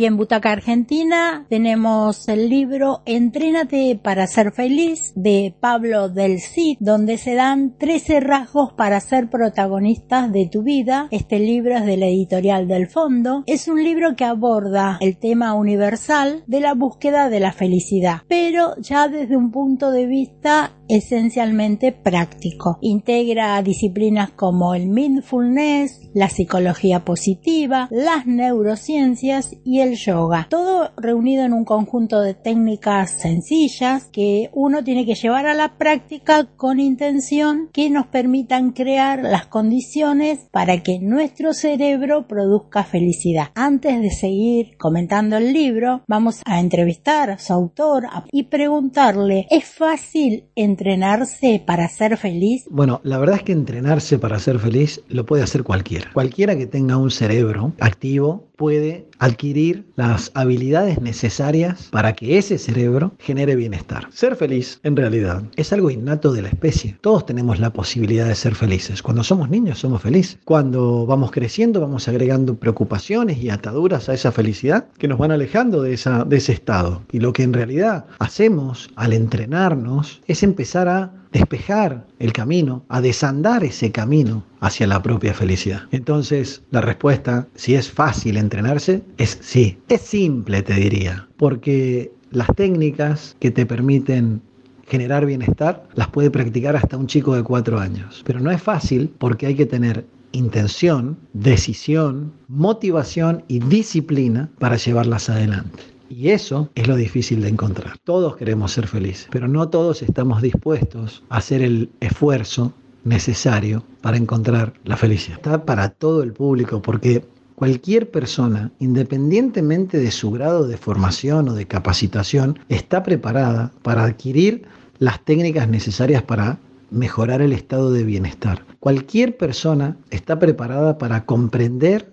Hoy en Butaca Argentina tenemos el libro Entrénate para ser feliz de Pablo del Cid, donde se dan 13 rasgos para ser protagonistas de tu vida. Este libro es de la editorial del Fondo. Es un libro que aborda el tema universal de la búsqueda de la felicidad, pero ya desde un punto de vista esencialmente práctico. Integra disciplinas como el mindfulness, la psicología positiva, las neurociencias y el yoga. Todo reunido en un conjunto de técnicas sencillas que uno tiene que llevar a la práctica con intención que nos permitan crear las condiciones para que nuestro cerebro produzca felicidad. Antes de seguir comentando el libro, vamos a entrevistar a su autor y preguntarle, ¿es fácil entrenarse para ser feliz? Bueno, la verdad es que entrenarse para ser feliz lo puede hacer cualquiera. Cualquiera que tenga un cerebro activo puede adquirir las habilidades necesarias para que ese cerebro genere bienestar. Ser feliz, en realidad, es algo innato de la especie. Todos tenemos la posibilidad de ser felices. Cuando somos niños somos felices. Cuando vamos creciendo vamos agregando preocupaciones y ataduras a esa felicidad que nos van alejando de, esa, de ese estado. Y lo que en realidad hacemos al entrenarnos es empezar a despejar el camino, a desandar ese camino hacia la propia felicidad. Entonces, la respuesta, si es fácil entrenarse, es sí. Es simple, te diría, porque las técnicas que te permiten generar bienestar las puede practicar hasta un chico de cuatro años. Pero no es fácil porque hay que tener intención, decisión, motivación y disciplina para llevarlas adelante. Y eso es lo difícil de encontrar. Todos queremos ser felices, pero no todos estamos dispuestos a hacer el esfuerzo necesario para encontrar la felicidad. Está para todo el público porque cualquier persona, independientemente de su grado de formación o de capacitación, está preparada para adquirir las técnicas necesarias para mejorar el estado de bienestar. Cualquier persona está preparada para comprender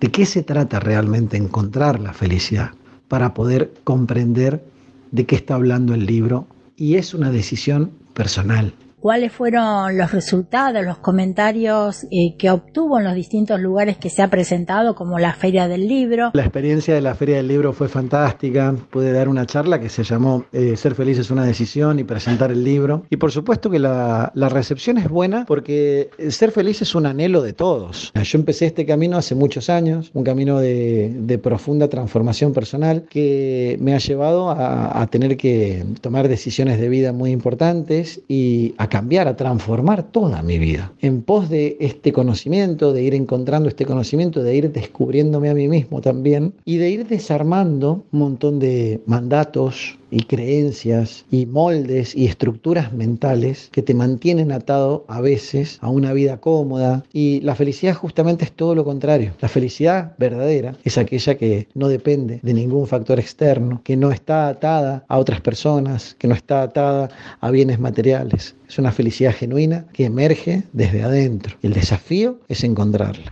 de qué se trata realmente encontrar la felicidad para poder comprender de qué está hablando el libro. Y es una decisión personal cuáles fueron los resultados, los comentarios eh, que obtuvo en los distintos lugares que se ha presentado, como la Feria del Libro. La experiencia de la Feria del Libro fue fantástica. Pude dar una charla que se llamó eh, Ser feliz es una decisión y presentar el libro. Y por supuesto que la, la recepción es buena porque ser feliz es un anhelo de todos. Yo empecé este camino hace muchos años, un camino de, de profunda transformación personal que me ha llevado a, a tener que tomar decisiones de vida muy importantes y a cambiar, a transformar toda mi vida. En pos de este conocimiento, de ir encontrando este conocimiento, de ir descubriéndome a mí mismo también y de ir desarmando un montón de mandatos, y creencias y moldes y estructuras mentales que te mantienen atado a veces a una vida cómoda y la felicidad justamente es todo lo contrario. La felicidad verdadera es aquella que no depende de ningún factor externo, que no está atada a otras personas, que no está atada a bienes materiales. Es una felicidad genuina que emerge desde adentro. El desafío es encontrarla.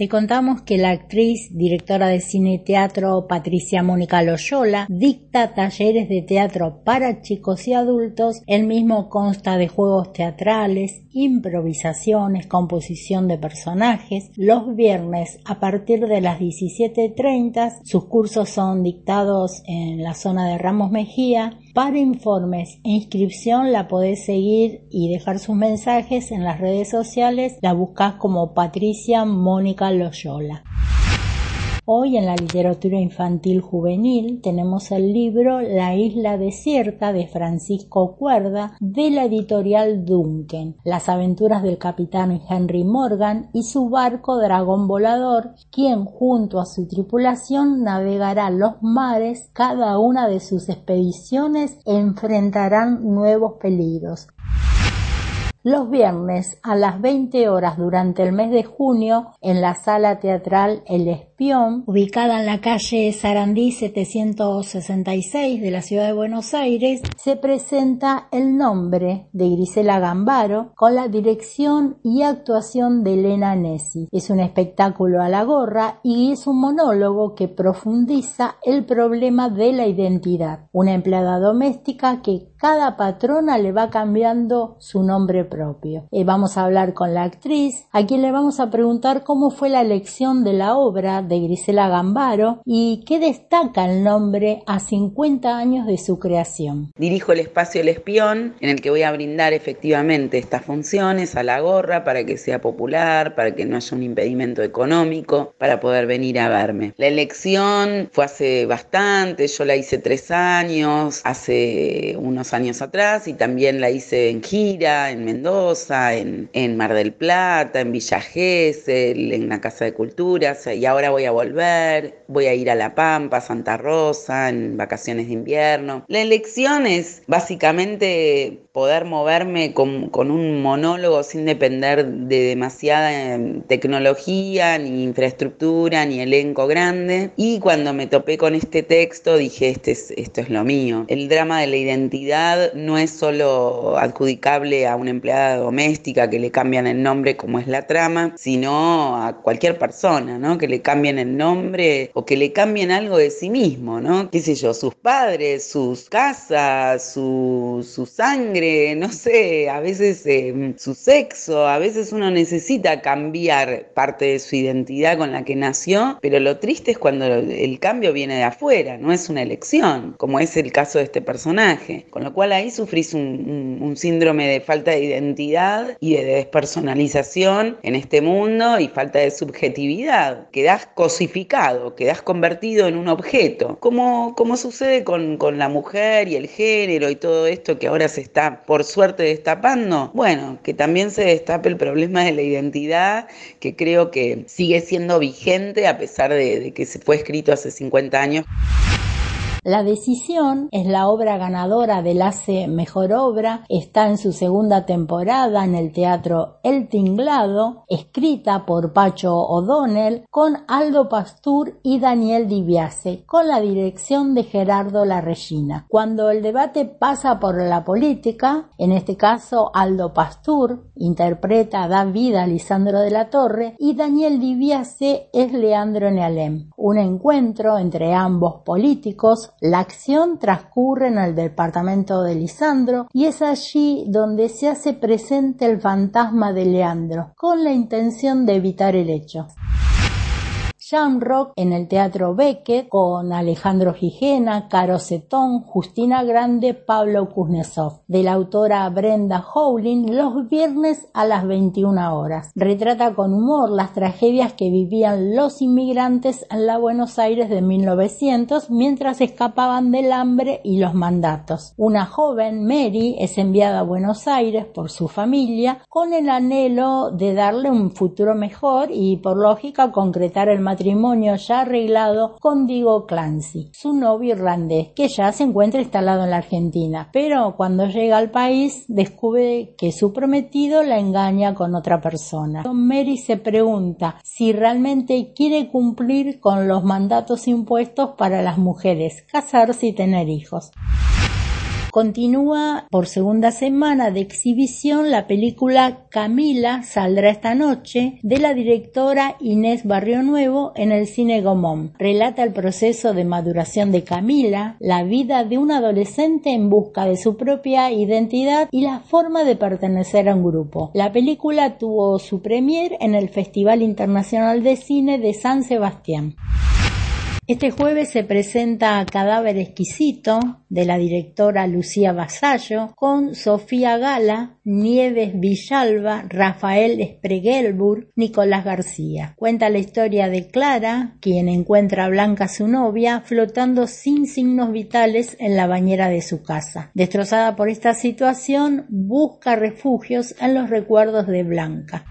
Te contamos que la actriz, directora de cine y teatro Patricia Mónica Loyola dicta talleres de teatro para chicos y adultos. El mismo consta de juegos teatrales, improvisaciones, composición de personajes. Los viernes a partir de las 17.30 sus cursos son dictados en la zona de Ramos Mejía para informes e inscripción la podés seguir y dejar sus mensajes en las redes sociales. La buscas como Patricia Mónica Loyola. Hoy en la literatura infantil juvenil tenemos el libro La isla desierta de Francisco Cuerda de la editorial Duncan, las aventuras del capitán Henry Morgan y su barco dragón volador, quien junto a su tripulación navegará los mares, cada una de sus expediciones enfrentarán nuevos peligros. Los viernes a las 20 horas durante el mes de junio en la sala teatral El Espión, ubicada en la calle Sarandí 766 de la ciudad de Buenos Aires, se presenta El nombre de Grisela Gambaro con la dirección y actuación de Elena Nessi. Es un espectáculo a la gorra y es un monólogo que profundiza el problema de la identidad. Una empleada doméstica que cada patrona le va cambiando su nombre Eh, vamos a hablar con la actriz, a quien le vamos a preguntar cómo fue la elección de la obra de Grisela Gambaro y qué destaca el nombre a 50 años de su creación. Dirijo el espacio El Espión, en el que voy a brindar efectivamente estas funciones a la gorra para que sea popular, para que no haya un impedimento económico, para poder venir a verme. La elección fue hace bastante, yo la hice tres años, hace unos años atrás, y también la hice en gira, en en, en Mar del Plata, en Villa Gesell, en la Casa de Culturas, y ahora voy a volver, voy a ir a La Pampa, Santa Rosa, en vacaciones de invierno. La elección es básicamente poder moverme con, con un monólogo sin depender de demasiada em, tecnología, ni infraestructura, ni elenco grande. Y cuando me topé con este texto dije, este es, esto es lo mío. El drama de la identidad no es solo adjudicable a una doméstica que le cambian el nombre como es la trama, sino a cualquier persona, ¿no? Que le cambien el nombre o que le cambien algo de sí mismo, ¿no? Qué sé yo, sus padres, sus casas, su, su sangre, no sé, a veces eh, su sexo, a veces uno necesita cambiar parte de su identidad con la que nació, pero lo triste es cuando el cambio viene de afuera, no es una elección, como es el caso de este personaje. Con lo cual ahí sufrís un, un síndrome de falta de identidad y de despersonalización en este mundo y falta de subjetividad. Quedás cosificado, quedás convertido en un objeto, como, como sucede con, con la mujer y el género y todo esto que ahora se está por suerte destapando. Bueno, que también se destape el problema de la identidad que creo que sigue siendo vigente a pesar de que se fue escrito hace 50 años. La decisión es la obra ganadora del ACE Mejor Obra, está en su segunda temporada en el Teatro El Tinglado, escrita por Pacho O'Donnell, con Aldo Pastur y Daniel Dibiase, con la dirección de Gerardo La Regina. Cuando el debate pasa por la política, en este caso Aldo Pastur interpreta, da vida a Lisandro de la Torre y Daniel Dibiase es Leandro Nealem. Un encuentro entre ambos políticos la acción transcurre en el departamento de Lisandro y es allí donde se hace presente el fantasma de Leandro, con la intención de evitar el hecho. Rock en el Teatro Beckett con Alejandro Gijena, Caro Cetón, Justina Grande, Pablo Kuznetsov, de la autora Brenda Howling, los viernes a las 21 horas. Retrata con humor las tragedias que vivían los inmigrantes en la Buenos Aires de 1900 mientras escapaban del hambre y los mandatos. Una joven, Mary, es enviada a Buenos Aires por su familia con el anhelo de darle un futuro mejor y por lógica concretar el matrimonio matrimonio ya arreglado con Diego Clancy, su novio irlandés, que ya se encuentra instalado en la Argentina, pero cuando llega al país descubre que su prometido la engaña con otra persona. Mary se pregunta si realmente quiere cumplir con los mandatos impuestos para las mujeres, casarse y tener hijos. Continúa por segunda semana de exhibición la película Camila saldrá esta noche de la directora Inés Barrio Nuevo en el cine Gomón. Relata el proceso de maduración de Camila, la vida de un adolescente en busca de su propia identidad y la forma de pertenecer a un grupo. La película tuvo su premier en el Festival Internacional de Cine de San Sebastián. Este jueves se presenta Cadáver Exquisito de la directora Lucía Vasallo con Sofía Gala, Nieves Villalba, Rafael Spregelburg, Nicolás García. Cuenta la historia de Clara, quien encuentra a Blanca su novia flotando sin signos vitales en la bañera de su casa. Destrozada por esta situación, busca refugios en los recuerdos de Blanca.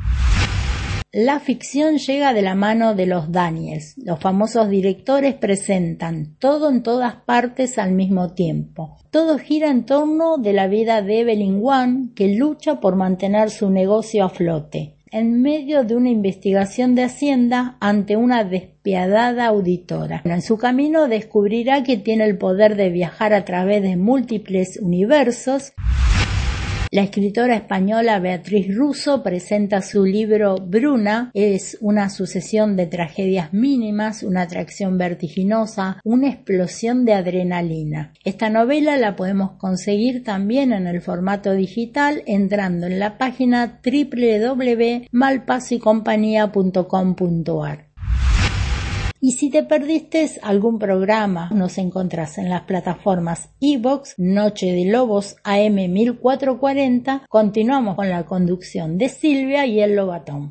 La ficción llega de la mano de los Daniels. Los famosos directores presentan todo en todas partes al mismo tiempo. Todo gira en torno de la vida de Evelyn Wan, que lucha por mantener su negocio a flote, en medio de una investigación de Hacienda ante una despiadada auditora. En su camino descubrirá que tiene el poder de viajar a través de múltiples universos La escritora española Beatriz Russo presenta su libro Bruna, es una sucesión de tragedias mínimas, una atracción vertiginosa, una explosión de adrenalina. Esta novela la podemos conseguir también en el formato digital entrando en la página www.malpasoycompañía.com.ar. Y si te perdiste algún programa, nos encontrás en las plataformas iBox, Noche de Lobos AM1440. Continuamos con la conducción de Silvia y el Lobatón.